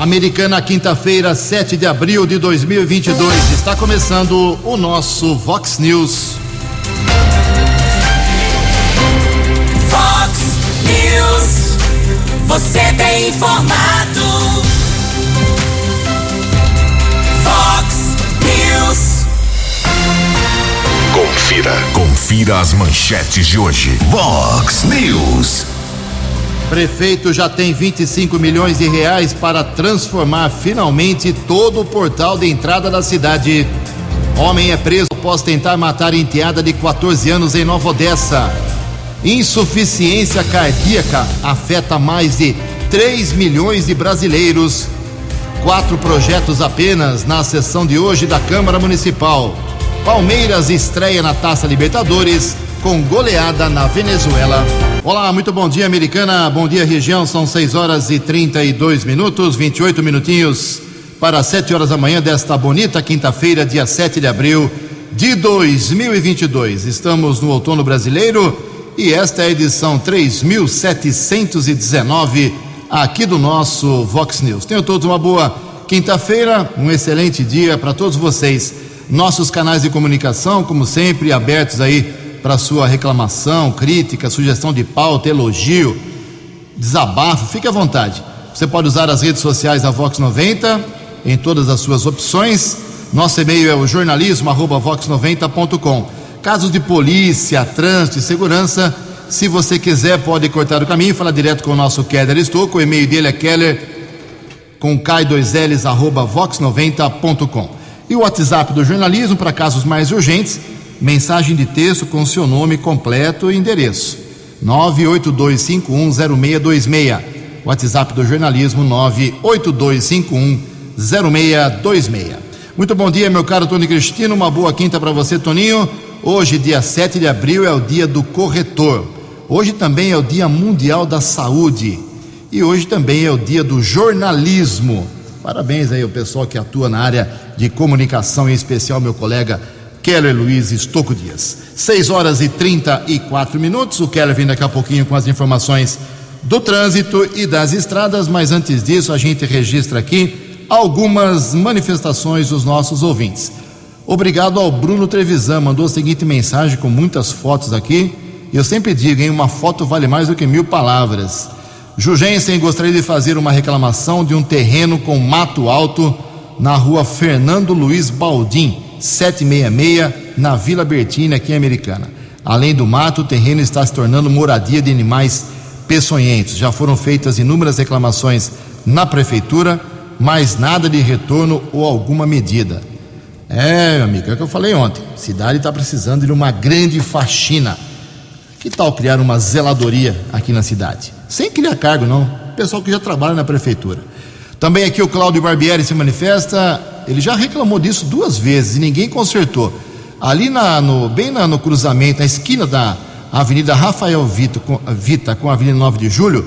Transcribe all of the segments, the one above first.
Americana, quinta-feira, 7 de abril de 2022. Está começando o nosso Vox News. Vox News. Você tem informado. Vox News. Confira. Confira as manchetes de hoje. Vox News. Prefeito já tem 25 milhões de reais para transformar finalmente todo o portal de entrada da cidade. Homem é preso após tentar matar enteada de 14 anos em Nova Odessa. Insuficiência cardíaca afeta mais de 3 milhões de brasileiros. Quatro projetos apenas na sessão de hoje da Câmara Municipal. Palmeiras estreia na Taça Libertadores com goleada na Venezuela. Olá, muito bom dia, americana. Bom dia, região. São 6 horas e 32 minutos, 28 minutinhos para 7 horas da manhã desta bonita quinta-feira, dia 7 de abril de 2022. Estamos no outono brasileiro e esta é a edição 3719 aqui do nosso Vox News. Tenham todos uma boa quinta-feira, um excelente dia para todos vocês. Nossos canais de comunicação, como sempre, abertos aí para sua reclamação, crítica, sugestão de pauta, elogio, desabafo, fique à vontade. Você pode usar as redes sociais da Vox 90 em todas as suas opções. Nosso e-mail é o jornalismo@vox90.com. Casos de polícia, trânsito e segurança, se você quiser, pode cortar o caminho e falar direto com o nosso Keller Estouco. O e-mail dele é keller com K2Ls arroba vox90.com. E o WhatsApp do jornalismo para casos mais urgentes, mensagem de texto com seu nome completo e endereço. 982510626. WhatsApp do jornalismo 982510626. Muito bom dia, meu caro Tony Cristino. Uma boa quinta para você, Toninho. Hoje, dia 7 de abril, é o dia do corretor. Hoje também é o Dia Mundial da Saúde. E hoje também é o dia do jornalismo. Parabéns aí ao pessoal que atua na área de comunicação, em especial meu colega Keller Luiz Estocco Dias. 6 horas e 34 minutos. O Keller vem daqui a pouquinho com as informações do trânsito e das estradas, mas antes disso a gente registra aqui algumas manifestações dos nossos ouvintes. Obrigado ao Bruno Trevisan, mandou a seguinte mensagem com muitas fotos aqui. Eu sempre digo, hein, uma foto vale mais do que mil palavras. Jugensen gostaria de fazer uma reclamação de um terreno com mato alto na rua Fernando Luiz Baldim, 766, na Vila Bertina, aqui em Americana. Além do mato, o terreno está se tornando moradia de animais peçonhentos. Já foram feitas inúmeras reclamações na prefeitura, mas nada de retorno ou alguma medida. É, meu amigo, é o que eu falei ontem. A cidade está precisando de uma grande faxina. Que tal criar uma zeladoria aqui na cidade? Sem criar cargo, não. Pessoal que já trabalha na prefeitura. Também aqui o Cláudio Barbieri se manifesta. Ele já reclamou disso duas vezes e ninguém consertou. Ali na, no, bem na, no cruzamento, na esquina da Avenida Rafael Vita com, Vita com a Avenida 9 de Julho,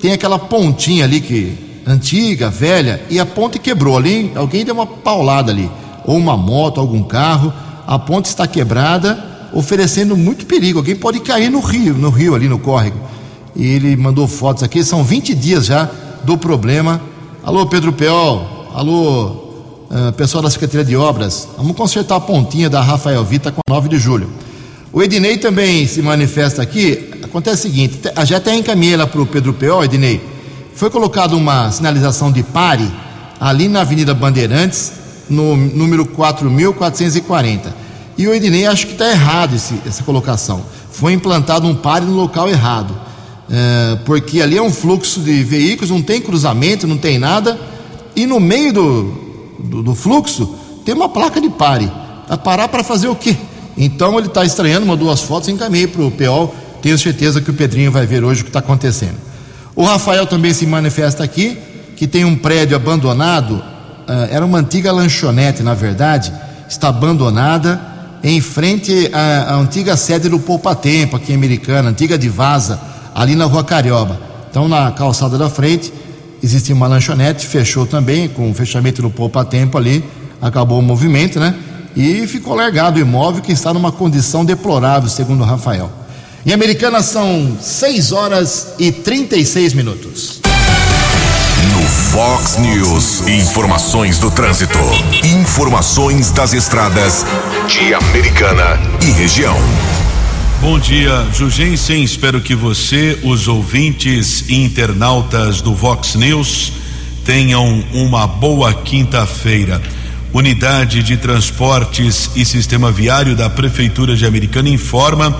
tem aquela pontinha ali que antiga, velha, e a ponte quebrou ali. Alguém deu uma paulada ali, ou uma moto, algum carro. A ponte está quebrada, oferecendo muito perigo. Alguém pode cair no rio, no rio ali no córrego. E ele mandou fotos aqui. São 20 dias já do problema. Alô, Pedro Peol. Alô, Uh, pessoal da Secretaria de Obras, vamos consertar a pontinha da Rafael Vita com 9 de julho. O Ednei também se manifesta aqui. Acontece o seguinte: já até encaminhei ela para o Pedro P.O., Ednei. Foi colocada uma sinalização de pare ali na Avenida Bandeirantes, no número 4.440. E o Ednei acho que está errado esse, essa colocação. Foi implantado um pare no local errado. É, porque ali é um fluxo de veículos, não tem cruzamento, não tem nada. E no meio do, do, do fluxo tem uma placa de pare. A parar para fazer o quê? Então ele está estranhando, mandou as fotos, encaminhei para o PO. Tenho certeza que o Pedrinho vai ver hoje o que está acontecendo. O Rafael também se manifesta aqui, que tem um prédio abandonado, uh, era uma antiga lanchonete, na verdade, está abandonada em frente à, à antiga sede do Poupa Tempo, aqui em Americana, antiga de Vaza, ali na rua Carioba. Então, na calçada da frente, existe uma lanchonete, fechou também, com o fechamento do Poupa Tempo ali, acabou o movimento, né? e ficou largado o imóvel que está numa condição deplorável, segundo o Rafael. Em Americana são 6 horas e 36 minutos. No Vox News. Informações do trânsito. Informações das estradas de Americana e região. Bom dia, Jugensen. Espero que você, os ouvintes e internautas do Vox News, tenham uma boa quinta-feira. Unidade de Transportes e Sistema Viário da Prefeitura de Americana informa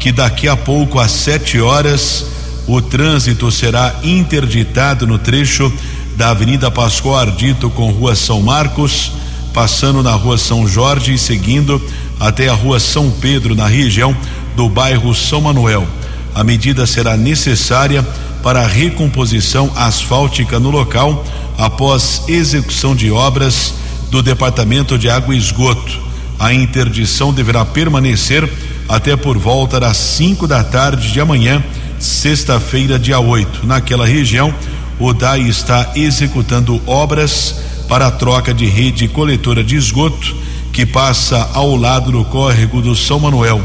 que daqui a pouco, às sete horas, o trânsito será interditado no trecho da Avenida Pascoal Ardito com Rua São Marcos, passando na Rua São Jorge e seguindo até a Rua São Pedro, na região do bairro São Manuel. A medida será necessária para a recomposição asfáltica no local após execução de obras do Departamento de Água e Esgoto. A interdição deverá permanecer até por volta das 5 da tarde de amanhã, sexta-feira, dia 8. Naquela região, o DAI está executando obras para a troca de rede coletora de esgoto que passa ao lado do córrego do São Manuel.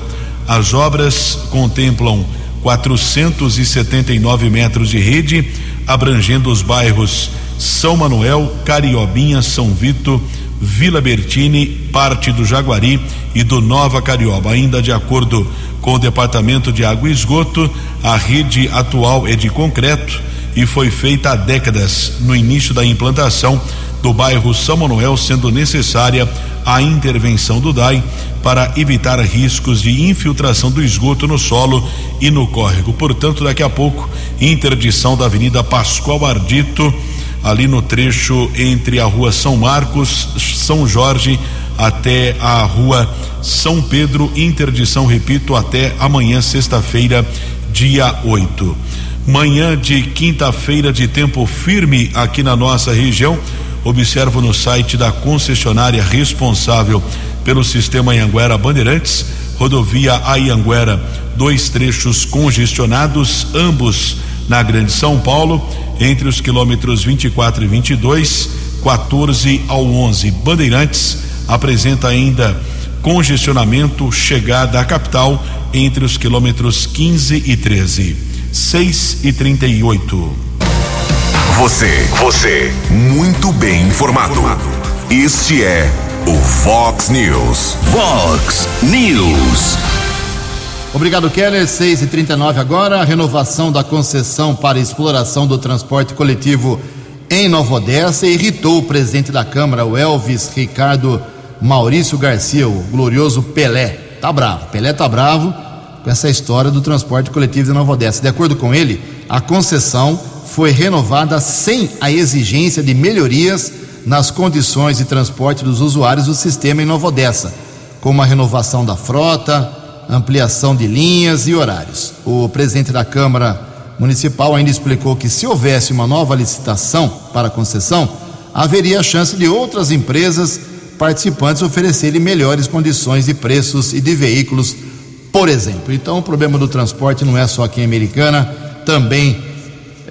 As obras contemplam 479 metros de rede, abrangendo os bairros São Manuel, Cariobinha, São Vito, Vila Bertini, parte do Jaguari e do Nova Carioba. Ainda de acordo com o Departamento de Água e Esgoto, a rede atual é de concreto e foi feita há décadas no início da implantação do bairro São Manuel, sendo necessária a intervenção do DAI para evitar riscos de infiltração do esgoto no solo e no córrego. Portanto, daqui a pouco, interdição da Avenida Pascoal Ardito ali no trecho entre a rua São Marcos, São Jorge, até a rua São Pedro, interdição, repito, até amanhã, sexta-feira, dia 8. Manhã de quinta-feira de tempo firme aqui na nossa região. Observo no site da concessionária responsável pelo sistema Anhanguera Bandeirantes, rodovia Anhanguera, dois trechos congestionados, ambos na Grande São Paulo, entre os quilômetros 24 e 22, 14 ao 11. Bandeirantes apresenta ainda congestionamento chegada à capital entre os quilômetros 15 e 13. 6 e 38. Você, você, muito bem informado. Este é o Vox News. Vox News. Obrigado, Keller. 6 e 39 agora. A renovação da concessão para exploração do transporte coletivo em Nova Odessa irritou o presidente da Câmara, o Elvis Ricardo Maurício Garcia, o glorioso Pelé. Tá bravo. Pelé tá bravo com essa história do transporte coletivo de Nova Odessa. De acordo com ele, a concessão foi renovada sem a exigência de melhorias nas condições de transporte dos usuários do sistema em Nova Odessa, como a renovação da frota, ampliação de linhas e horários. O presidente da Câmara Municipal ainda explicou que se houvesse uma nova licitação para concessão, haveria a chance de outras empresas participantes oferecerem melhores condições de preços e de veículos, por exemplo. Então, o problema do transporte não é só aqui em Americana, também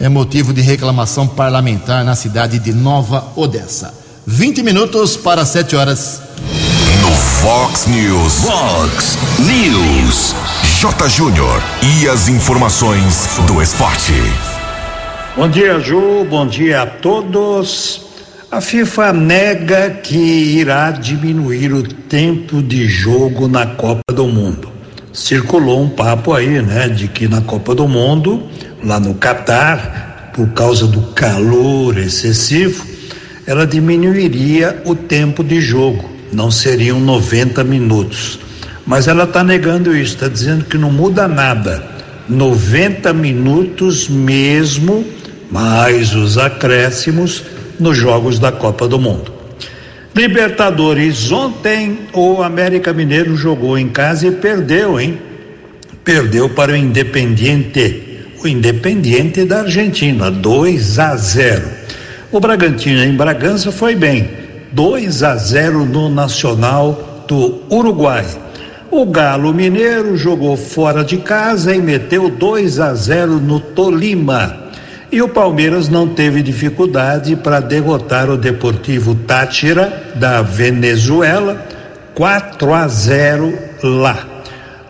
é motivo de reclamação parlamentar na cidade de Nova Odessa. 20 minutos para 7 horas. No Fox News. Fox News. J. Júnior. E as informações do esporte. Bom dia, Ju. Bom dia a todos. A FIFA nega que irá diminuir o tempo de jogo na Copa do Mundo. Circulou um papo aí, né, de que na Copa do Mundo, lá no Catar, por causa do calor excessivo, ela diminuiria o tempo de jogo não seriam 90 minutos. Mas ela está negando isso, está dizendo que não muda nada. 90 minutos mesmo, mais os acréscimos nos jogos da Copa do Mundo. Libertadores, ontem o América Mineiro jogou em casa e perdeu, hein? Perdeu para o Independiente, o Independiente da Argentina, 2 a 0. O Bragantino em Bragança foi bem, 2 a 0 no Nacional do Uruguai. O Galo Mineiro jogou fora de casa e meteu 2 a 0 no Tolima. E o Palmeiras não teve dificuldade para derrotar o Deportivo Tátira da Venezuela 4 a 0 lá.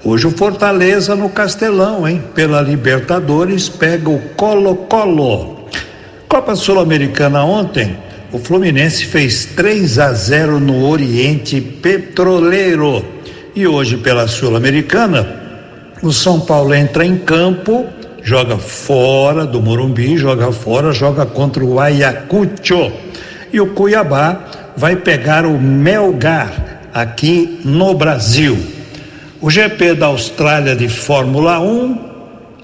Hoje o Fortaleza no Castelão, hein? Pela Libertadores pega o Colo-Colo. Copa Sul-Americana ontem, o Fluminense fez 3 a 0 no Oriente Petroleiro. E hoje, pela Sul-Americana, o São Paulo entra em campo, joga fora do Morumbi, joga fora, joga contra o Ayacucho. E o Cuiabá vai pegar o Melgar aqui no Brasil. O GP da Austrália de Fórmula 1,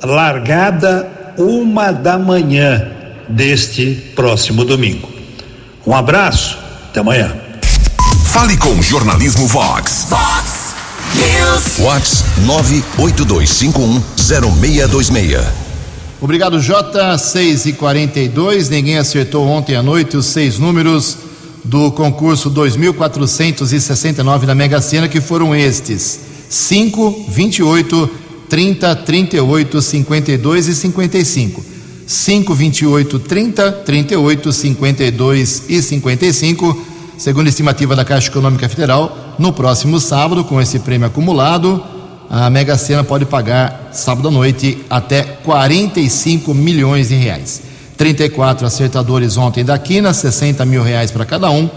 largada uma da manhã deste próximo domingo. Um abraço, até amanhã. Fale com Jornalismo Vox. Vox News. Whats 982510626. Obrigado, Jota. 6 e 42 Ninguém acertou ontem à noite os seis números do concurso 2469 da Mega Sena, que foram estes: 5, 28, 30, 38, 52 e 55. 5, 28, 30, 38, 52 e 55. Segundo a estimativa da Caixa Econômica Federal, no próximo sábado, com esse prêmio acumulado, a Mega Sena pode pagar sábado à noite até 45 milhões de reais. 34 acertadores ontem da Quina, 60 mil reais para cada um.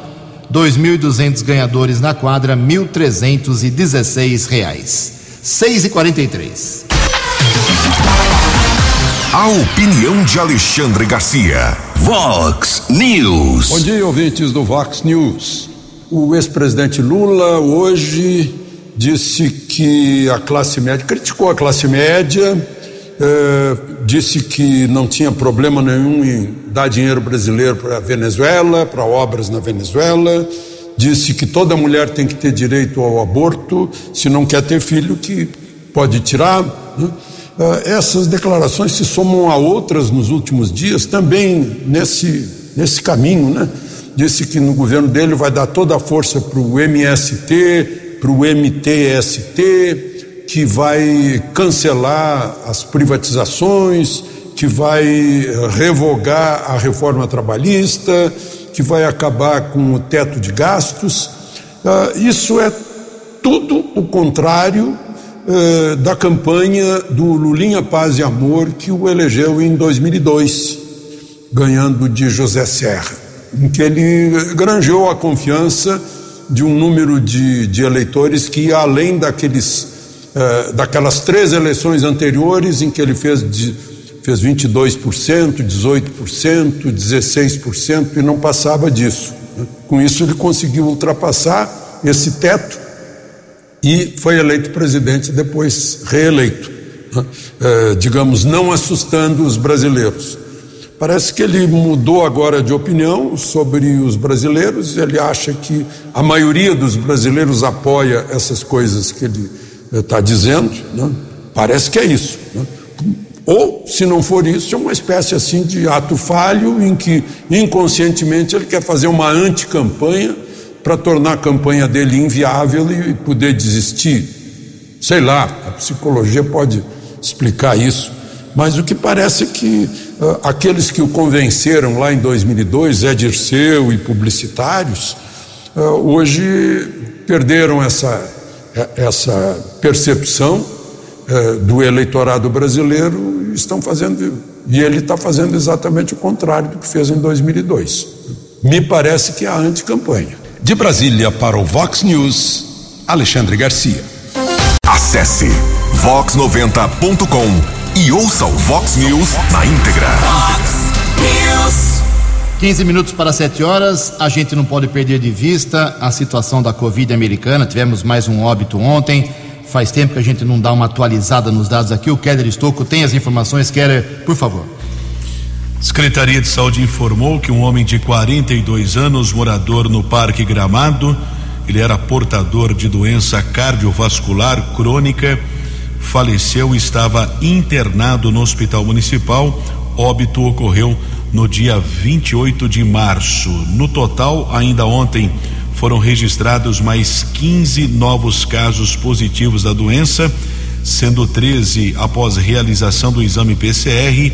2.200 ganhadores na quadra, 1.316 reais. 6 e 43 A opinião de Alexandre Garcia. Vox News. Bom dia, ouvintes do Vox News. O ex-presidente Lula hoje disse que a classe média, criticou a classe média, eh, disse que não tinha problema nenhum em dar dinheiro brasileiro para a Venezuela, para obras na Venezuela, disse que toda mulher tem que ter direito ao aborto, se não quer ter filho, que pode tirar. né? Ah, essas declarações se somam a outras nos últimos dias, também nesse, nesse caminho, né? Disse que no governo dele vai dar toda a força para o MST, para o MTST, que vai cancelar as privatizações, que vai eh, revogar a reforma trabalhista, que vai acabar com o teto de gastos. Ah, Isso é tudo o contrário eh, da campanha do Lulinha Paz e Amor que o elegeu em 2002, ganhando de José Serra, em que ele granjeou a confiança de um número de, de eleitores que além daqueles, eh, daquelas três eleições anteriores em que ele fez, fez 22%, 18%, 16% e não passava disso. né? Com isso ele conseguiu ultrapassar esse teto e foi eleito presidente, depois reeleito, né? Eh, digamos, não assustando os brasileiros. Parece que ele mudou agora de opinião sobre os brasileiros, ele acha que a maioria dos brasileiros apoia essas coisas que ele está dizendo, né? parece que é isso. né? Ou, se não for isso, é uma espécie assim de ato falho em que inconscientemente ele quer fazer uma anticampanha para tornar a campanha dele inviável e poder desistir. Sei lá, a psicologia pode explicar isso, mas o que parece é que ah, aqueles que o convenceram lá em 2002, Zé Dirceu e publicitários, ah, hoje perderam essa, essa percepção eh, do eleitorado brasileiro estão fazendo, e ele está fazendo exatamente o contrário do que fez em 2002. Me parece que é a anticampanha. De Brasília para o Vox News, Alexandre Garcia. Acesse vox90.com e ouça o Vox News na íntegra. Vox News. 15 minutos para 7 horas. A gente não pode perder de vista a situação da Covid americana. Tivemos mais um óbito ontem. Faz tempo que a gente não dá uma atualizada nos dados aqui. O Keller Estocco tem as informações. Keller, por favor. Secretaria de Saúde informou que um homem de 42 anos, morador no Parque Gramado, ele era portador de doença cardiovascular crônica, faleceu e estava internado no Hospital Municipal. Óbito ocorreu no dia 28 de março. No total, ainda ontem, foram registrados mais 15 novos casos positivos da doença, sendo 13 após realização do exame PCR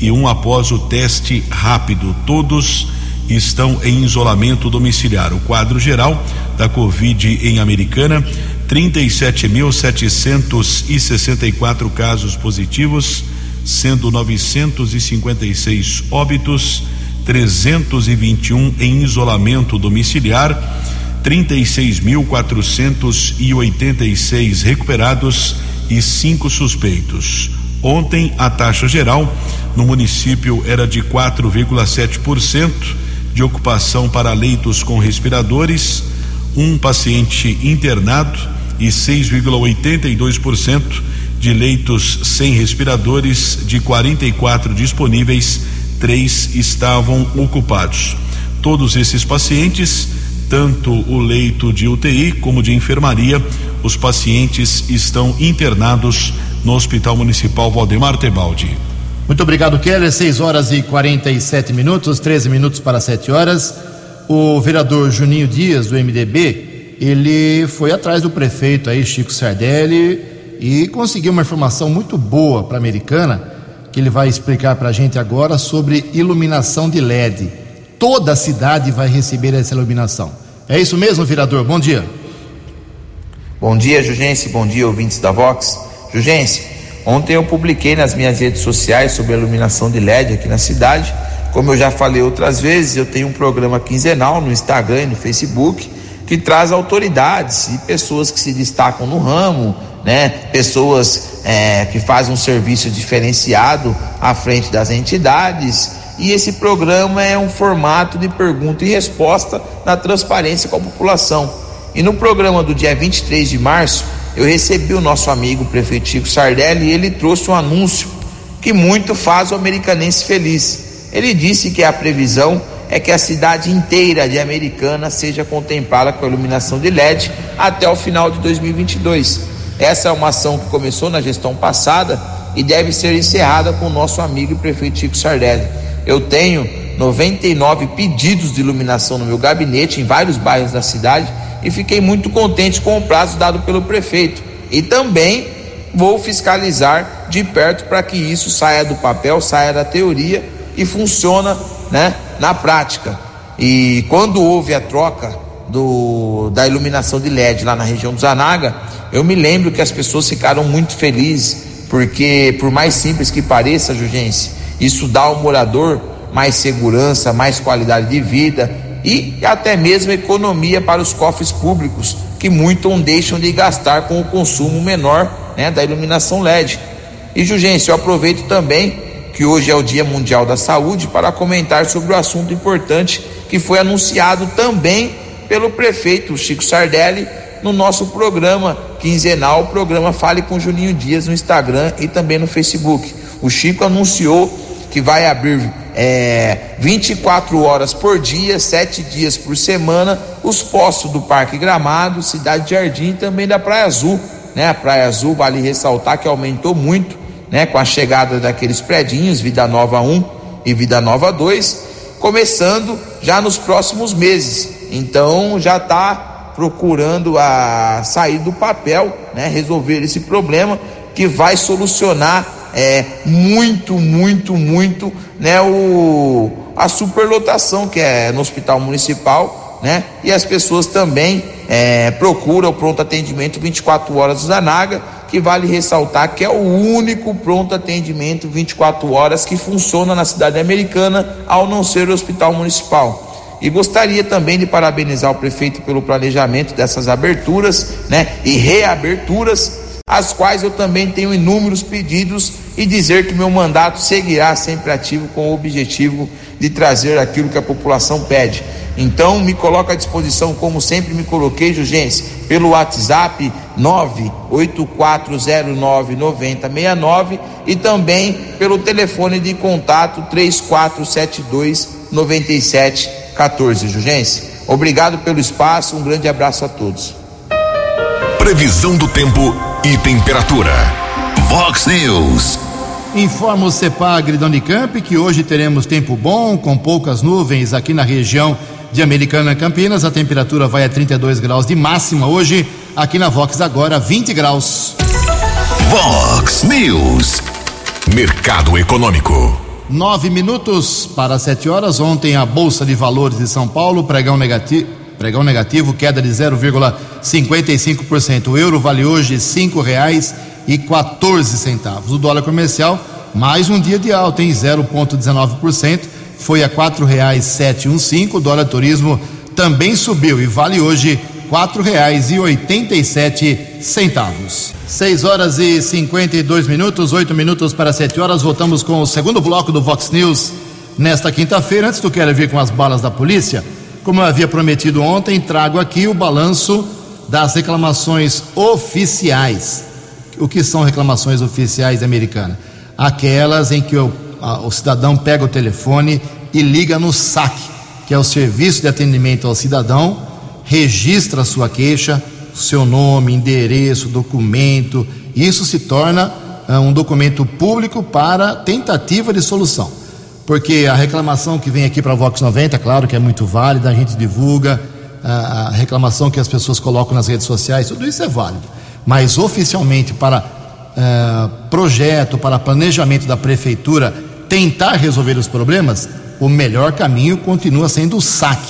e um após o teste rápido. Todos estão em isolamento domiciliar. O quadro geral da Covid em Americana: 37.764 casos positivos, sendo 956 óbitos 321 em isolamento domiciliar, 36.486 recuperados e cinco suspeitos. Ontem, a taxa geral no município era de 4,7% de ocupação para leitos com respiradores, um paciente internado e 6,82% de leitos sem respiradores, de 44 disponíveis, três estavam ocupados. Todos esses pacientes, tanto o leito de UTI como de enfermaria, os pacientes estão internados no Hospital Municipal Valdemar Tebaldi. Muito obrigado, Keller. 6 horas e 47 minutos, 13 minutos para 7 horas. O vereador Juninho Dias, do MDB, ele foi atrás do prefeito aí, Chico Sardelli, e conseguiu uma informação muito boa para a americana, que ele vai explicar para a gente agora sobre iluminação de LED. Toda a cidade vai receber essa iluminação. É isso mesmo, vereador? Bom dia. Bom dia, Jugense. Bom dia, ouvintes da Vox. Jugense, Ontem eu publiquei nas minhas redes sociais sobre a iluminação de LED aqui na cidade. Como eu já falei outras vezes, eu tenho um programa quinzenal no Instagram e no Facebook que traz autoridades e pessoas que se destacam no ramo, né? Pessoas é, que fazem um serviço diferenciado à frente das entidades. E esse programa é um formato de pergunta e resposta na transparência com a população. E no programa do dia 23 de março, eu recebi o nosso amigo prefeito Chico Sardelli e ele trouxe um anúncio que muito faz o americanense feliz. Ele disse que a previsão é que a cidade inteira de Americana seja contemplada com a iluminação de LED até o final de 2022. Essa é uma ação que começou na gestão passada e deve ser encerrada com o nosso amigo e prefeito Chico Sardelli. Eu tenho 99 pedidos de iluminação no meu gabinete em vários bairros da cidade e fiquei muito contente com o prazo dado pelo prefeito. E também vou fiscalizar de perto para que isso saia do papel, saia da teoria e funciona, né, na prática. E quando houve a troca do, da iluminação de LED lá na região do Zanaga, eu me lembro que as pessoas ficaram muito felizes, porque por mais simples que pareça, Jugense, isso dá ao morador mais segurança, mais qualidade de vida, e até mesmo economia para os cofres públicos, que muito deixam de gastar com o consumo menor né, da iluminação LED. E Jugência, eu aproveito também que hoje é o Dia Mundial da Saúde para comentar sobre o assunto importante que foi anunciado também pelo prefeito Chico Sardelli no nosso programa quinzenal, o programa Fale com Juninho Dias no Instagram e também no Facebook. O Chico anunciou que vai abrir é, 24 horas por dia, 7 dias por semana, os postos do Parque Gramado, Cidade Jardim e também da Praia Azul. Né? A Praia Azul, vale ressaltar que aumentou muito né? com a chegada daqueles predinhos, Vida Nova 1 e Vida Nova 2, começando já nos próximos meses. Então já está procurando a sair do papel, né? resolver esse problema que vai solucionar é, muito, muito, muito né, o, a superlotação que é no hospital municipal, né? E as pessoas também é, procuram o pronto atendimento 24 horas do Zanaga, que vale ressaltar que é o único pronto atendimento 24 horas que funciona na cidade americana, ao não ser o hospital municipal. E gostaria também de parabenizar o prefeito pelo planejamento dessas aberturas, né? E reaberturas as quais eu também tenho inúmeros pedidos e dizer que meu mandato seguirá sempre ativo com o objetivo de trazer aquilo que a população pede. Então, me coloco à disposição, como sempre me coloquei, Jugência, pelo WhatsApp 984099069 e também pelo telefone de contato 3472 9714, Jugência. Obrigado pelo espaço, um grande abraço a todos. Previsão do tempo e temperatura. Vox News. Informa o CEPAGRI da Unicamp que hoje teremos tempo bom, com poucas nuvens aqui na região de Americana Campinas. A temperatura vai a 32 graus de máxima hoje. Aqui na Vox agora 20 graus. Vox News. Mercado Econômico. Nove minutos para sete horas. Ontem a Bolsa de Valores de São Paulo, pregão negativo Pregão negativo, queda de 0,55%. O euro vale hoje cinco reais e 14 centavos. O dólar comercial, mais um dia de alta em 0,19%, foi a quatro reais sete um cinco. O dólar turismo também subiu e vale hoje quatro reais e oitenta e sete centavos. Seis horas e cinquenta e dois minutos, oito minutos para sete horas. Voltamos com o segundo bloco do Vox News nesta quinta-feira. Antes do Quero vir com as balas da polícia, como eu havia prometido ontem, trago aqui o balanço das reclamações oficiais. O que são reclamações oficiais americanas? Aquelas em que o, a, o cidadão pega o telefone e liga no SAC, que é o Serviço de Atendimento ao Cidadão, registra a sua queixa, seu nome, endereço, documento. Isso se torna uh, um documento público para tentativa de solução. Porque a reclamação que vem aqui para a Vox 90, claro que é muito válida, a gente divulga, a reclamação que as pessoas colocam nas redes sociais, tudo isso é válido. Mas oficialmente, para uh, projeto, para planejamento da prefeitura tentar resolver os problemas, o melhor caminho continua sendo o SAC,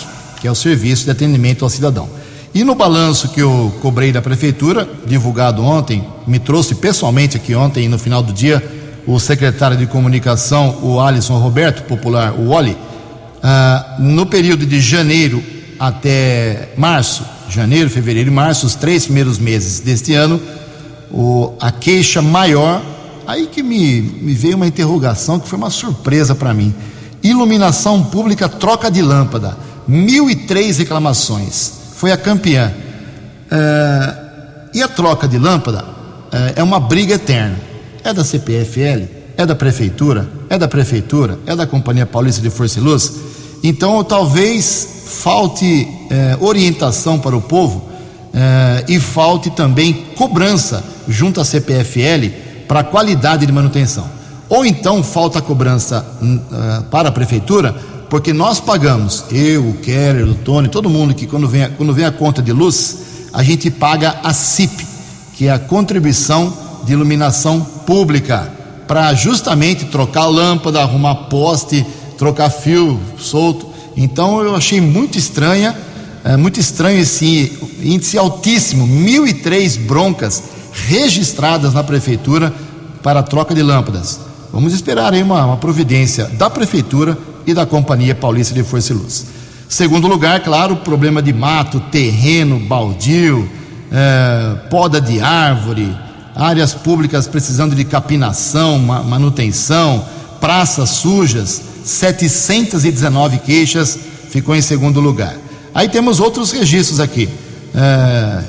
que é o Serviço de Atendimento ao Cidadão. E no balanço que eu cobrei da prefeitura, divulgado ontem, me trouxe pessoalmente aqui ontem, no final do dia, o secretário de comunicação, o Alisson Roberto, popular, o Oli, uh, no período de janeiro até março, janeiro, fevereiro e março, os três primeiros meses deste ano, o, a queixa maior, aí que me, me veio uma interrogação que foi uma surpresa para mim. Iluminação pública, troca de lâmpada, 1.003 reclamações, foi a campeã. É, e a troca de lâmpada é, é uma briga eterna. É da CPFL, é da prefeitura, é da prefeitura, é da Companhia Paulista de Força e Luz. Então, talvez falte eh, orientação para o povo eh, e falte também cobrança junto à CPFL para a qualidade de manutenção. Ou então falta cobrança uh, para a prefeitura, porque nós pagamos, eu, o Keller, o Tony, todo mundo que quando vem, quando vem a conta de luz, a gente paga a CIP, que é a contribuição de iluminação pública, para justamente trocar lâmpada, arrumar poste, trocar fio solto. Então eu achei muito estranha, é, muito estranho esse índice altíssimo, 1.003 broncas registradas na prefeitura para troca de lâmpadas. Vamos esperar aí uma, uma providência da prefeitura e da Companhia Paulista de Força e Luz. Segundo lugar, claro, problema de mato, terreno, baldio, é, poda de árvore, áreas públicas precisando de capinação, manutenção, praças sujas, 719 queixas, ficou em segundo lugar. Aí temos outros registros aqui. É,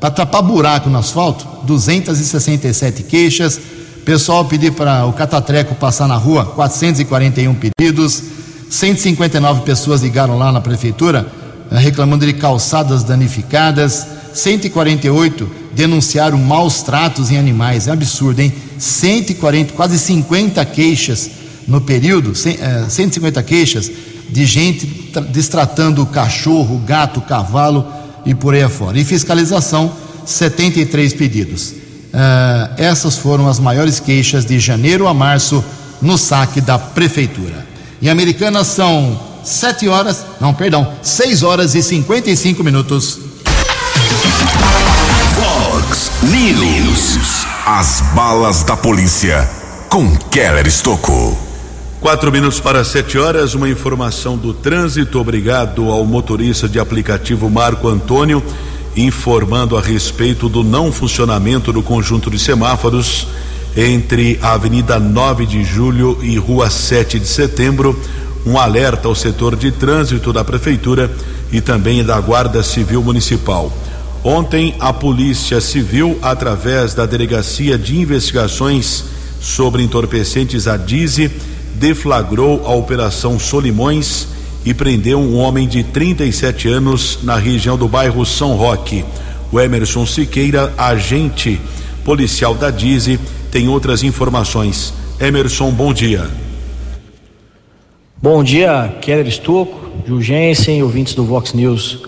para tapar buraco no asfalto, 267 queixas, Pessoal pedir para o catatreco passar na rua, 441 pedidos. 159 pessoas ligaram lá na prefeitura eh, reclamando de calçadas danificadas. 148 denunciaram maus tratos em animais. É absurdo, hein? 140, quase 50 queixas no período, 150 eh, queixas de gente destratando o cachorro, gato, cavalo e por aí afora. E fiscalização, 73 pedidos. Uh, essas foram as maiores queixas de janeiro a março no saque da prefeitura. Em Americana são 7 horas, não, perdão, 6 horas e 55 minutos. Fox News. As balas da polícia com Keller Estocou. Quatro minutos para sete horas, uma informação do trânsito. Obrigado ao motorista de aplicativo Marco Antônio informando a respeito do não funcionamento do conjunto de semáforos entre a Avenida 9 de Julho e Rua 7 de Setembro. Um alerta ao setor de trânsito da Prefeitura e também da Guarda Civil Municipal. Ontem, a Polícia Civil, através da Delegacia de Investigações sobre Entorpecentes, a DIZE, deflagrou a Operação Solimões e prendeu um homem de 37 anos na região do bairro São Roque. O Emerson Siqueira, agente policial da DIZE, tem outras informações. Emerson, bom dia. Bom dia, Keller Estocco, Jurgensen, ouvintes do Vox News.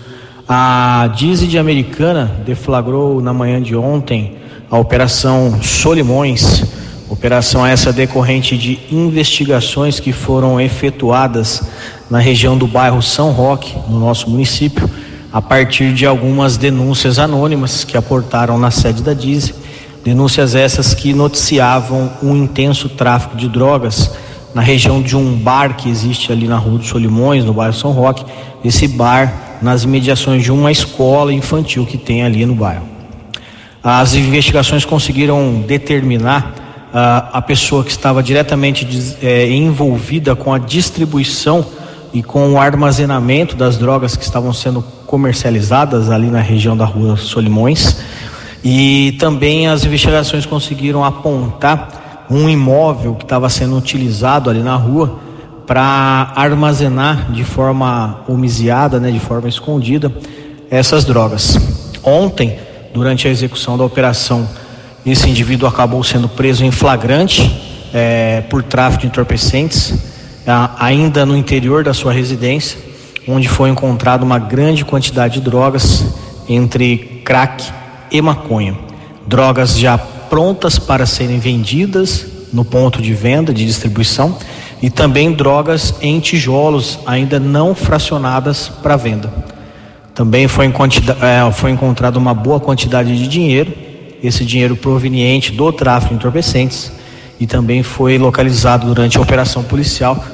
A DIZE de Americana deflagrou na manhã de ontem a Operação Solimões, operação essa decorrente de investigações que foram efetuadas na região do bairro São Roque, no nosso município, a partir de algumas denúncias anônimas que aportaram na sede da DISE, denúncias essas que noticiavam um intenso tráfico de drogas na região de um bar que existe ali na Rua dos Solimões, no bairro São Roque, esse bar nas imediações de uma escola infantil que tem ali no bairro. As investigações conseguiram determinar uh, a pessoa que estava diretamente eh, envolvida com a distribuição e com o armazenamento das drogas que estavam sendo comercializadas ali na região da Rua Solimões. E também as investigações conseguiram apontar um imóvel que estava sendo utilizado ali na rua para armazenar de forma homiziada, né, de forma escondida, essas drogas. Ontem, durante a execução da operação, esse indivíduo acabou sendo preso em flagrante é, por tráfico de entorpecentes, ainda no interior da sua residência, onde foi encontrada uma grande quantidade de drogas, entre crack e maconha. Drogas já prontas para serem vendidas no ponto de venda, de distribuição, e também drogas em tijolos ainda não fracionadas para venda. Também foi, é, foi encontrada uma boa quantidade de dinheiro, esse dinheiro proveniente do tráfico de entorpecentes, e também foi localizado durante a operação policial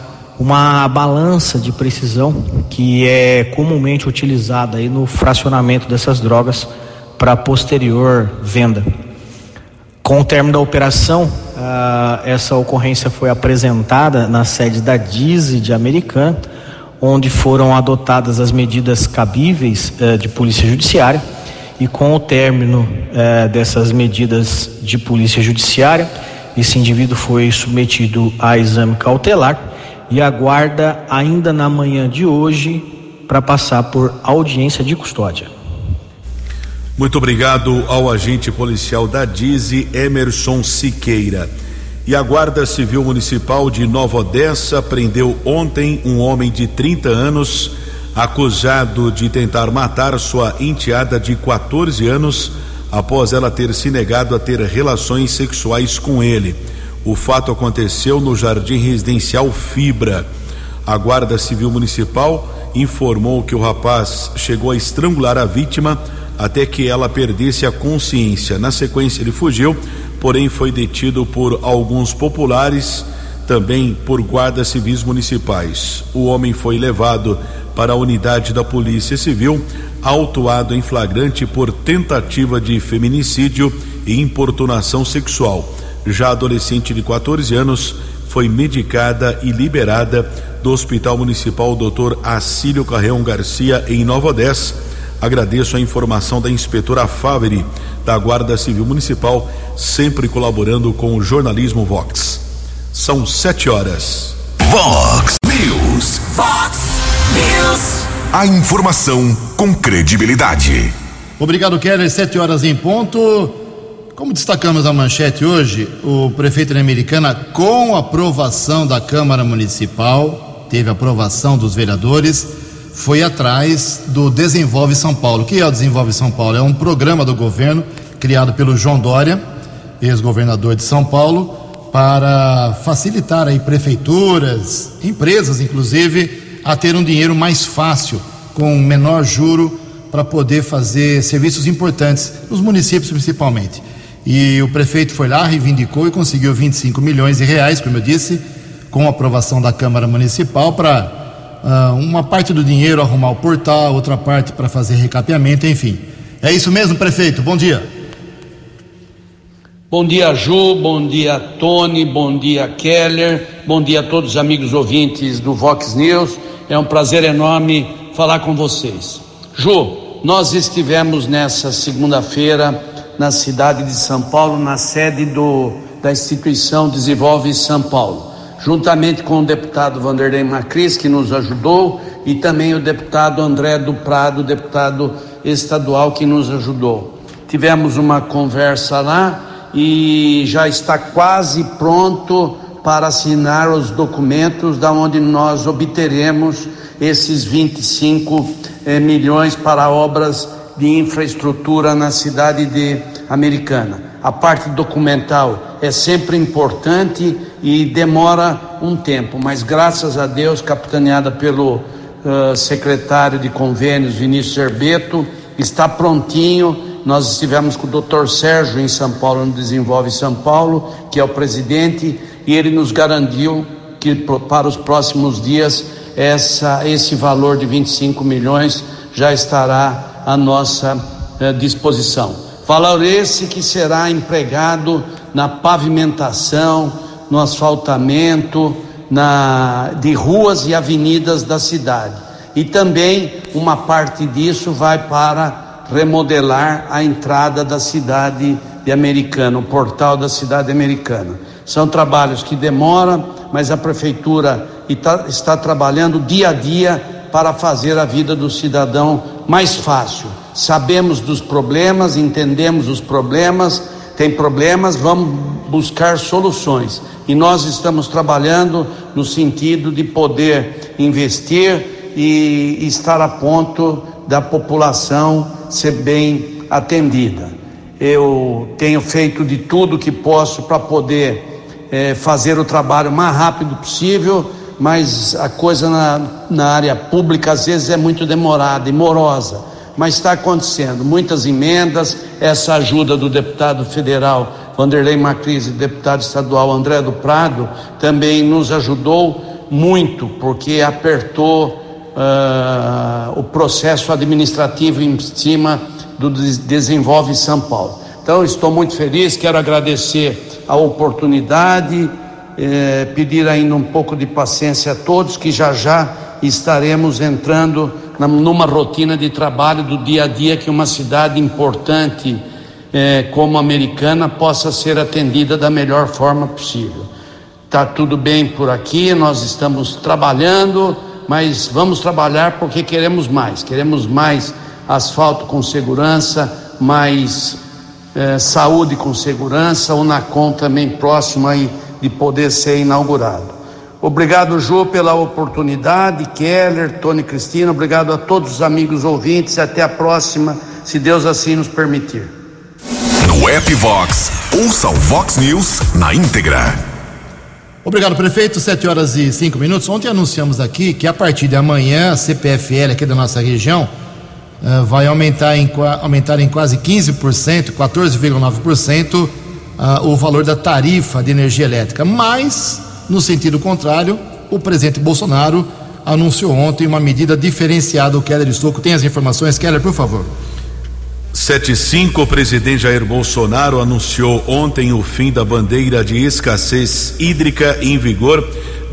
uma balança de precisão que é comumente utilizada aí no fracionamento dessas drogas para posterior venda. Com o término da operação, uh, essa ocorrência foi apresentada na sede da DISE de Americana, onde foram adotadas as medidas cabíveis uh, de polícia judiciária. E com o término uh, dessas medidas de polícia judiciária, esse indivíduo foi submetido a exame cautelar e aguarda ainda na manhã de hoje para passar por audiência de custódia. Muito obrigado ao agente policial da DIZI, Emerson Siqueira. E a Guarda Civil Municipal de Nova Odessa prendeu ontem um homem de 30 anos acusado de tentar matar sua enteada de 14 anos após ela ter se negado a ter relações sexuais com ele. O fato aconteceu no Jardim Residencial Fibra. A Guarda Civil Municipal informou que o rapaz chegou a estrangular a vítima até que ela perdesse a consciência. Na sequência, ele fugiu, porém foi detido por alguns populares, também por guardas civis municipais. O homem foi levado para a unidade da Polícia Civil, autuado em flagrante por tentativa de feminicídio e importunação sexual. Já adolescente de 14 anos foi medicada e liberada do Hospital Municipal Dr. Acílio Carreão Garcia, em Nova Odessa Agradeço a informação da inspetora Faveri, da Guarda Civil Municipal, sempre colaborando com o jornalismo Vox. São sete horas. Vox News. Vox News. A informação com credibilidade. Obrigado, Keller. Sete horas em ponto. Como destacamos na manchete hoje, o prefeito da Americana, com aprovação da Câmara Municipal, teve aprovação dos vereadores, foi atrás do Desenvolve São Paulo. O que é o Desenvolve São Paulo? É um programa do governo criado pelo João Dória, ex-governador de São Paulo, para facilitar aí prefeituras, empresas inclusive, a ter um dinheiro mais fácil, com menor juro, para poder fazer serviços importantes, nos municípios principalmente. E o prefeito foi lá, reivindicou e conseguiu 25 milhões de reais, como eu disse, com aprovação da Câmara Municipal para uh, uma parte do dinheiro arrumar o portal, outra parte para fazer recapeamento, enfim. É isso mesmo, prefeito? Bom dia. Bom dia, Ju, bom dia, Tony, bom dia, Keller, bom dia a todos os amigos ouvintes do Vox News. É um prazer enorme falar com vocês. Ju, nós estivemos nessa segunda-feira na cidade de São Paulo, na sede do, da instituição Desenvolve São Paulo juntamente com o deputado Vanderlei Macris, que nos ajudou, e também o deputado André do Prado, deputado estadual, que nos ajudou. Tivemos uma conversa lá e já está quase pronto para assinar os documentos da onde nós obteremos esses 25 eh, milhões para obras de infraestrutura na cidade de Americana. A parte documental é sempre importante e demora um tempo, mas graças a Deus, capitaneada pelo uh, secretário de convênios Vinícius Herbeto, está prontinho. Nós estivemos com o doutor Sérgio em São Paulo, no Desenvolve São Paulo, que é o presidente, e ele nos garantiu que para os próximos dias essa, esse valor de 25 milhões já estará à nossa eh, disposição. Valor esse que será empregado na pavimentação, no asfaltamento na, de ruas e avenidas da cidade. E também uma parte disso vai para remodelar a entrada da cidade de Americana, o portal da cidade americana. São trabalhos que demoram, mas a prefeitura está, está trabalhando dia a dia para fazer a vida do cidadão mais fácil. Sabemos dos problemas, entendemos os problemas, tem problemas, vamos buscar soluções. E nós estamos trabalhando no sentido de poder investir e estar a ponto da população ser bem atendida. Eu tenho feito de tudo que posso para poder é, fazer o trabalho o mais rápido possível, mas a coisa na, na área pública às vezes é muito demorada e morosa. Mas está acontecendo muitas emendas, essa ajuda do deputado federal Vanderlei Macris e deputado estadual André do Prado também nos ajudou muito, porque apertou uh, o processo administrativo em cima do Desenvolve São Paulo. Então, estou muito feliz, quero agradecer a oportunidade, eh, pedir ainda um pouco de paciência a todos, que já já estaremos entrando na, numa rotina de trabalho do dia a dia que uma cidade importante eh, como Americana possa ser atendida da melhor forma possível. Está tudo bem por aqui, nós estamos trabalhando, mas vamos trabalhar porque queremos mais, queremos mais asfalto com segurança, mais eh, saúde com segurança, o NACOM também próximo aí de poder ser inaugurado. Obrigado, Ju, pela oportunidade, Keller, Tony Cristina, obrigado a todos os amigos ouvintes e até a próxima, se Deus assim nos permitir. No app Vox, ouça o Vox News na íntegra. Obrigado, prefeito. Sete horas e cinco minutos. Ontem anunciamos aqui que a partir de amanhã a CPFL aqui da nossa região uh, vai aumentar em, aumentar em quase 15%, 14,9% uh, o valor da tarifa de energia elétrica. Mas, no sentido contrário, o presidente Bolsonaro anunciou ontem uma medida diferenciada. O Keller Estocco tem as informações. Keller, por favor. 75, o presidente Jair Bolsonaro anunciou ontem o fim da bandeira de escassez hídrica em vigor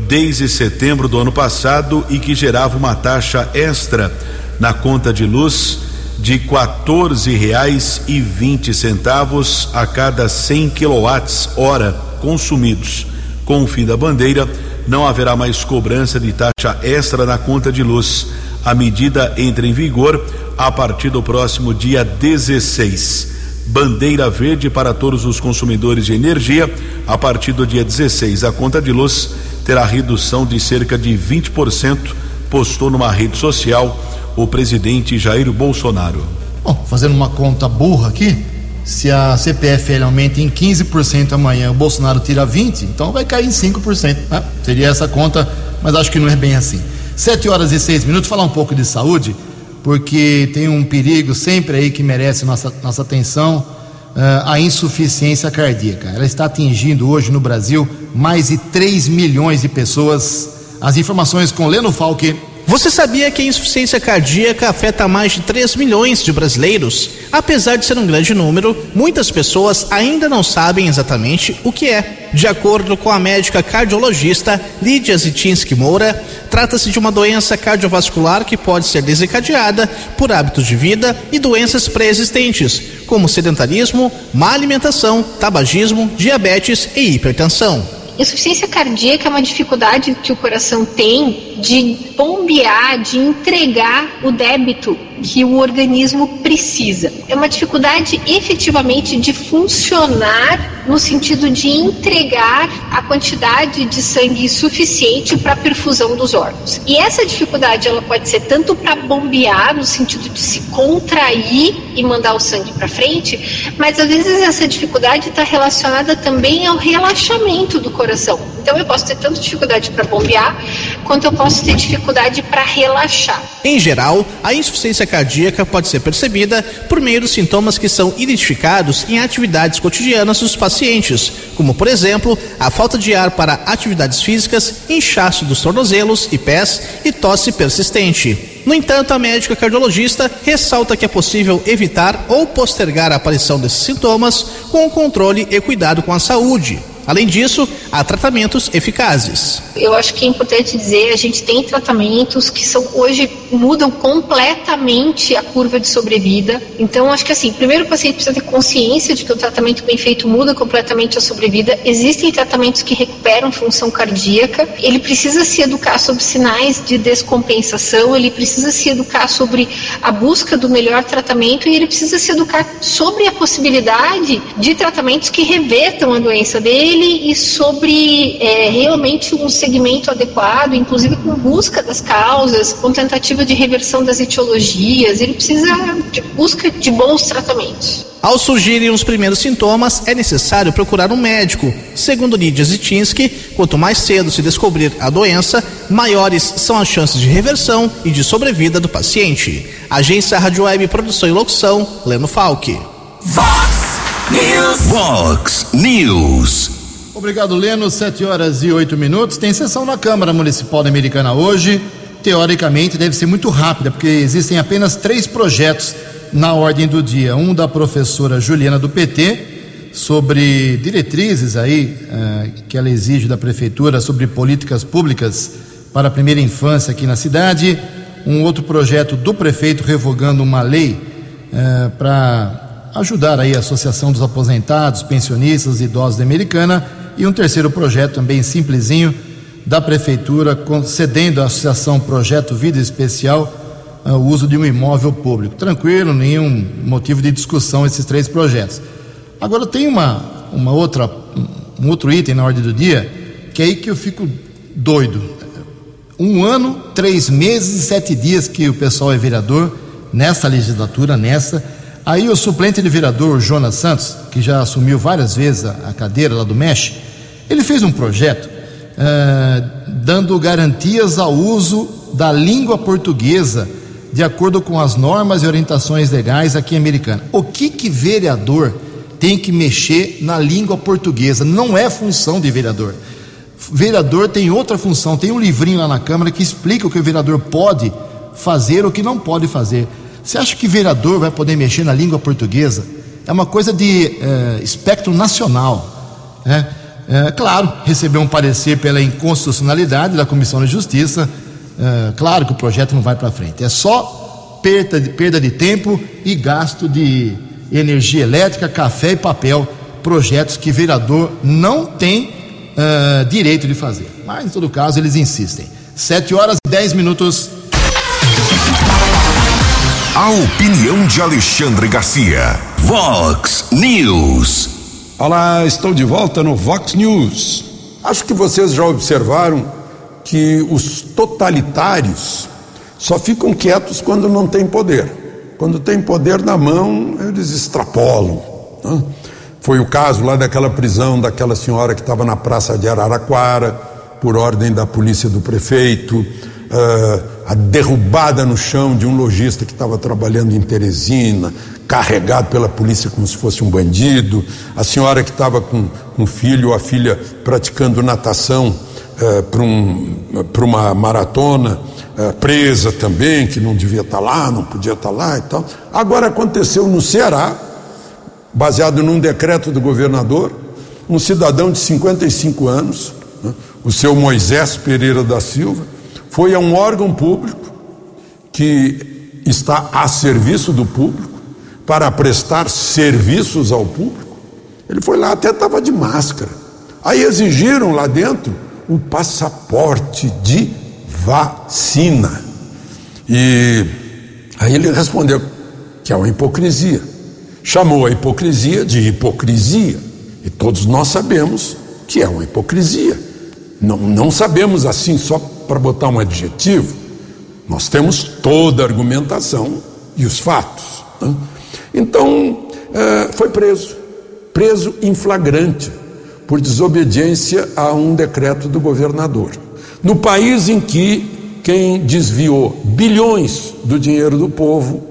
desde setembro do ano passado e que gerava uma taxa extra na conta de luz de R$ 14,20 a cada 100 kWh consumidos. Com o fim da bandeira, não haverá mais cobrança de taxa extra na conta de luz. A medida entra em vigor a partir do próximo dia 16. Bandeira verde para todos os consumidores de energia. A partir do dia 16, a conta de luz terá redução de cerca de 20%, postou numa rede social o presidente Jair Bolsonaro. Bom, fazendo uma conta burra aqui, se a CPFL aumenta em 15% amanhã, o Bolsonaro tira 20%, então vai cair em 5%. Né? Seria essa conta, mas acho que não é bem assim. Sete horas e seis minutos, falar um pouco de saúde porque tem um perigo sempre aí que merece nossa, nossa atenção, uh, a insuficiência cardíaca. Ela está atingindo hoje no Brasil mais de 3 milhões de pessoas. As informações com Leno Falque. Você sabia que a insuficiência cardíaca afeta mais de 3 milhões de brasileiros? Apesar de ser um grande número, muitas pessoas ainda não sabem exatamente o que é. De acordo com a médica cardiologista Lídia Zitinski Moura, trata-se de uma doença cardiovascular que pode ser desencadeada por hábitos de vida e doenças pré-existentes, como sedentarismo, má alimentação, tabagismo, diabetes e hipertensão. Insuficiência cardíaca é uma dificuldade que o coração tem de bombear, de entregar o débito que o organismo precisa. É uma dificuldade efetivamente de funcionar no sentido de entregar a quantidade de sangue suficiente para a perfusão dos órgãos. E essa dificuldade ela pode ser tanto para bombear no sentido de se contrair e mandar o sangue para frente, mas às vezes essa dificuldade está relacionada também ao relaxamento do coração. Então eu posso ter tanto dificuldade para bombear, quanto eu posso ter dificuldade para relaxar. Em geral, a insuficiência cardíaca pode ser percebida por meio dos sintomas que são identificados em atividades cotidianas dos pacientes, como por exemplo, a falta de ar para atividades físicas, inchaço dos tornozelos e pés e tosse persistente. No entanto, a médica cardiologista ressalta que é possível evitar ou postergar a aparição desses sintomas com o controle e cuidado com a saúde. Além disso, há tratamentos eficazes. Eu acho que é importante dizer, a gente tem tratamentos que são hoje mudam completamente a curva de sobrevida. Então, acho que assim, primeiro o paciente precisa ter consciência de que o tratamento bem feito muda completamente a sobrevida. Existem tratamentos que recuperam função cardíaca. Ele precisa se educar sobre sinais de descompensação, ele precisa se educar sobre a busca do melhor tratamento e ele precisa se educar sobre a possibilidade de tratamentos que revertam a doença dele e sobre é, realmente um segmento adequado, inclusive com busca das causas, com tentativa de reversão das etiologias. Ele precisa de busca de bons tratamentos. Ao surgirem os primeiros sintomas, é necessário procurar um médico. Segundo Lídia Zitinsky, quanto mais cedo se descobrir a doença, maiores são as chances de reversão e de sobrevida do paciente. Agência Rádio Web Produção e Locução, Leno Falck. Vox News. Vox News. Obrigado, Leno. Sete horas e oito minutos. Tem sessão na Câmara Municipal da Americana hoje. Teoricamente deve ser muito rápida, porque existem apenas três projetos na ordem do dia. Um da professora Juliana do PT, sobre diretrizes aí eh, que ela exige da prefeitura sobre políticas públicas para a primeira infância aqui na cidade. Um outro projeto do prefeito revogando uma lei eh, para ajudar aí a Associação dos Aposentados, Pensionistas e Idosos da Americana e um terceiro projeto também simplesinho da prefeitura concedendo à associação Projeto Vida Especial uh, o uso de um imóvel público. Tranquilo, nenhum motivo de discussão esses três projetos. Agora tem uma, uma outra um outro item na ordem do dia que é aí que eu fico doido. Um ano, três meses e sete dias que o pessoal é vereador nessa legislatura, nessa. Aí o suplente de vereador, Jonas Santos, que já assumiu várias vezes a, cadeira lá do MEX, ele fez um projeto uh, dando garantias ao uso da língua portuguesa de acordo com as normas e orientações legais aqui Americana. O que que vereador tem que mexer na língua portuguesa? Não é função de vereador. Vereador tem outra função, tem um livrinho lá na Câmara que explica o que o vereador pode fazer ou o que não pode fazer. Você acha que vereador vai poder mexer na língua portuguesa? É uma coisa de eh, espectro nacional. Né? É, claro, recebeu um parecer pela inconstitucionalidade da Comissão de Justiça. É, claro que o projeto não vai para frente. É só perda de, perda de tempo e gasto de energia elétrica, café e papel. Projetos que vereador não tem é, direito de fazer. Mas, em todo caso, eles insistem. Sete horas e dez minutos. A opinião de Alexandre Garcia. Vox News. Olá, estou de volta no Vox News. Acho que vocês já observaram que os totalitários só ficam quietos quando não têm poder. Quando tem poder na mão, eles extrapolam. Né? Foi o caso lá daquela prisão daquela senhora que estava na praça de Araraquara, por ordem da polícia do prefeito, uh, a derrubada no chão de um lojista que estava trabalhando em Teresina, carregado pela polícia como se fosse um bandido, a senhora que estava com um filho ou a filha praticando natação uh, para um, uma maratona, uh, presa também, que não devia estar tá lá, não podia estar tá lá e tal. Agora aconteceu no Ceará, baseado num decreto do governador, um cidadão de 55 anos, né, o seu Moisés Pereira da Silva, foi a um órgão público que está a serviço do público para prestar serviços ao público. Ele foi lá, até estava de máscara. Aí exigiram lá dentro um passaporte de vacina. E aí ele respondeu que é uma hipocrisia. Chamou a hipocrisia de hipocrisia. E todos nós sabemos que é uma hipocrisia. Não, não sabemos assim só para botar um adjetivo. Nós temos toda a argumentação e os fatos. Né? Então, é, foi preso, preso em flagrante, por desobediência a um decreto do governador. No país em que quem desviou bilhões do dinheiro do povo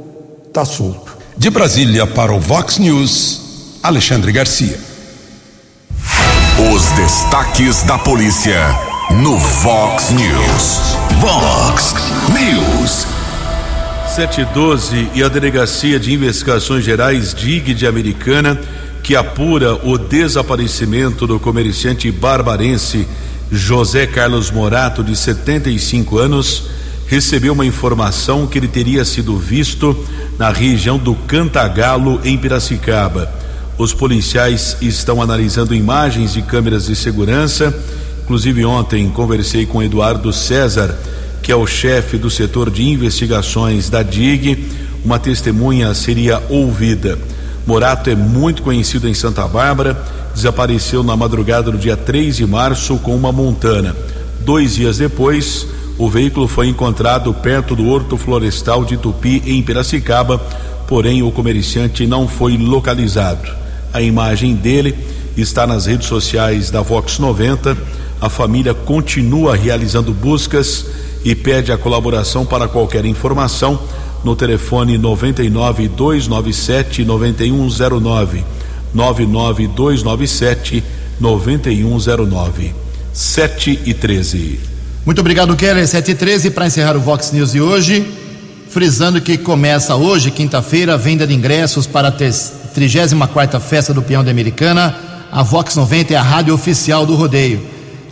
está solto. De Brasília para o Vox News, Alexandre Garcia. Os destaques da polícia no Vox News. Vox News. 712 e a Delegacia de Investigações Gerais DIG de Americana, que apura o desaparecimento do comerciante barbarense José Carlos Morato, de 75 anos, recebeu uma informação que ele teria sido visto na região do Cantagalo, em Piracicaba. Os policiais estão analisando imagens de câmeras de segurança. Inclusive, ontem conversei com Eduardo César, que é o chefe do setor de investigações da DIG. Uma testemunha seria ouvida. Morato é muito conhecido em Santa Bárbara, desapareceu na madrugada do dia 3 de março com uma montana. Dois dias depois, o veículo foi encontrado perto do Horto Florestal de Tupi, em Piracicaba, porém o comerciante não foi localizado. A imagem dele está nas redes sociais da Vox 90. A família continua realizando buscas e pede a colaboração para qualquer informação no telefone 99 297 9109 99 297 9109 7 e 13. Muito obrigado, Keller. 7 e 13 para encerrar o Vox News de hoje. Frisando que começa hoje, quinta-feira, a venda de ingressos para a 34 Festa do Peão da Americana. A Vox 90 é a rádio oficial do rodeio.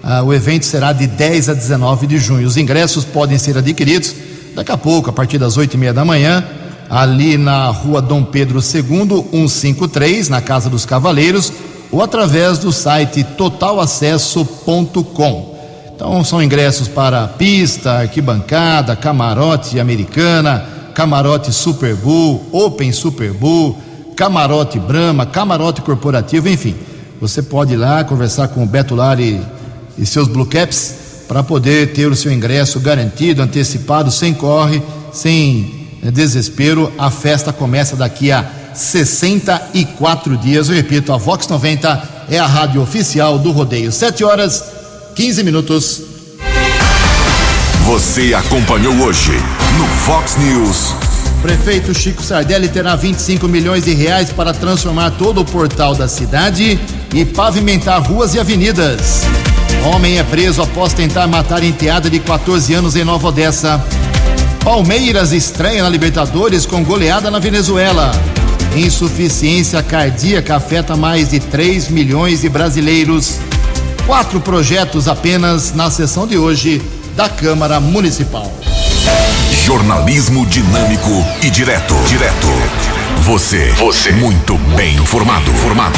Ah, o evento será de 10 a 19 de junho. Os ingressos podem ser adquiridos daqui a pouco, a partir das 8 e meia da manhã, ali na rua Dom Pedro II, 153, na Casa dos Cavaleiros, ou através do site totalacesso.com. Então são ingressos para pista, arquibancada, camarote americana, camarote Super Bowl, Open Super Bowl, camarote Brahma, camarote corporativo, enfim. Você pode ir lá conversar com o Beto Lari e seus Blue Caps para poder ter o seu ingresso garantido, antecipado, sem corre, sem eh, desespero. A festa começa daqui a 64 dias. Eu repito, a Vox 90 é a rádio oficial do rodeio. 7 horas 15 minutos. Você acompanhou hoje no Fox News. Prefeito Chico Sardelli terá 25 milhões de reais para transformar todo o portal da cidade e pavimentar ruas e avenidas. Homem é preso após tentar matar enteada de 14 anos em Nova Odessa. Palmeiras estreia na Libertadores com goleada na Venezuela. Insuficiência cardíaca afeta mais de 3 milhões de brasileiros. Quatro projetos apenas na sessão de hoje da Câmara Municipal. Jornalismo dinâmico e direto. Direto. Você. Você. Muito bem informado. Formado.